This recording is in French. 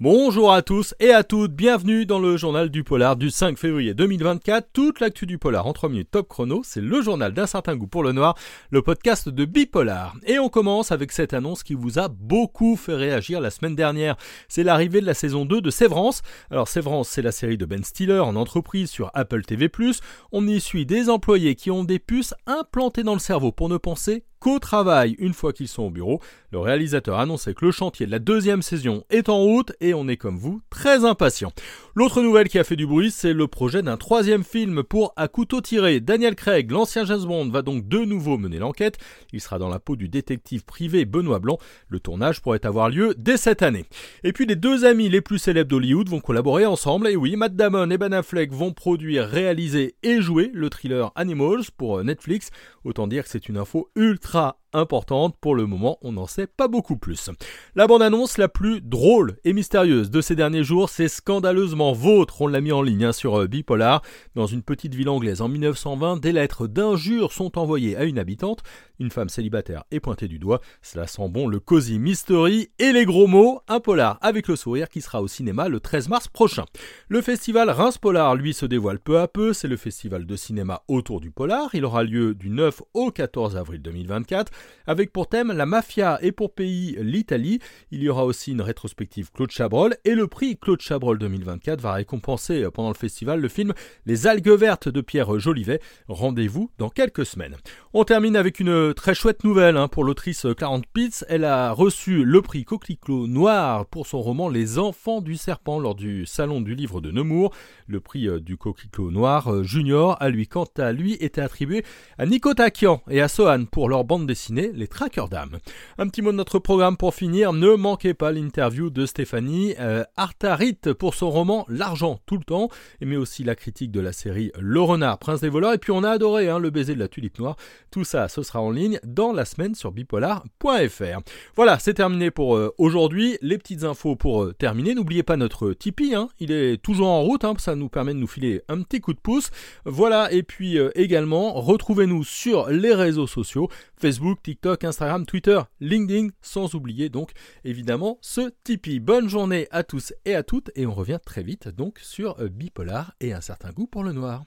Bonjour à tous et à toutes, bienvenue dans le journal du polar du 5 février 2024. Toute l'actu du polar en 3 minutes top chrono, c'est le journal d'un certain goût pour le noir, le podcast de Bipolar. Et on commence avec cette annonce qui vous a beaucoup fait réagir la semaine dernière. C'est l'arrivée de la saison 2 de Sévrance. Alors Sévrance, c'est la série de Ben Stiller en entreprise sur Apple TV+. On y suit des employés qui ont des puces implantées dans le cerveau pour ne penser qu'au travail une fois qu'ils sont au bureau. Le réalisateur annonçait que le chantier de la deuxième saison est en route et on est comme vous très impatient. L'autre nouvelle qui a fait du bruit, c'est le projet d'un troisième film pour À couteau tiré. Daniel Craig, l'ancien James Bond, va donc de nouveau mener l'enquête. Il sera dans la peau du détective privé Benoît Blanc. Le tournage pourrait avoir lieu dès cette année. Et puis les deux amis les plus célèbres d'Hollywood vont collaborer ensemble. Et oui, Matt Damon et Ben Affleck vont produire, réaliser et jouer le thriller Animals pour Netflix. Autant dire que c'est une info ultra נדחה importante. Pour le moment, on n'en sait pas beaucoup plus. La bande-annonce la plus drôle et mystérieuse de ces derniers jours, c'est scandaleusement vôtre. On l'a mis en ligne hein, sur euh, Bipolar. Dans une petite ville anglaise en 1920, des lettres d'injures sont envoyées à une habitante. Une femme célibataire est pointée du doigt. Cela sent bon le cozy mystery et les gros mots. Un polar avec le sourire qui sera au cinéma le 13 mars prochain. Le festival Reims Polar, lui, se dévoile peu à peu. C'est le festival de cinéma autour du polar. Il aura lieu du 9 au 14 avril 2024 avec pour thème la mafia et pour pays l'Italie. Il y aura aussi une rétrospective Claude Chabrol et le prix Claude Chabrol 2024 va récompenser euh, pendant le festival le film Les algues vertes de Pierre Jolivet. Rendez-vous dans quelques semaines. On termine avec une très chouette nouvelle hein, pour l'autrice Clarence Pitts. Elle a reçu le prix Coquelicot Noir pour son roman Les enfants du serpent lors du salon du livre de Nemours. Le prix euh, du Coquelicot Noir euh, Junior a lui quant à lui été attribué à Nico Takian et à Sohan pour leur bande dessinée les Trackers d'âme. Un petit mot de notre programme pour finir, ne manquez pas l'interview de Stéphanie euh, Artarit pour son roman L'argent tout le temps, mais aussi la critique de la série Le Renard, Prince des voleurs, et puis on a adoré hein, le baiser de la tulipe noire. Tout ça, ce sera en ligne dans la semaine sur bipolar.fr. Voilà, c'est terminé pour euh, aujourd'hui. Les petites infos pour euh, terminer. N'oubliez pas notre Tipeee, hein. il est toujours en route, hein, ça nous permet de nous filer un petit coup de pouce. Voilà, et puis également, retrouvez-nous sur les réseaux sociaux, Facebook, TikTok, Instagram, Twitter, LinkedIn, sans oublier donc évidemment ce Tipeee. Bonne journée à tous et à toutes et on revient très vite donc sur euh, Bipolar et un certain goût pour le noir.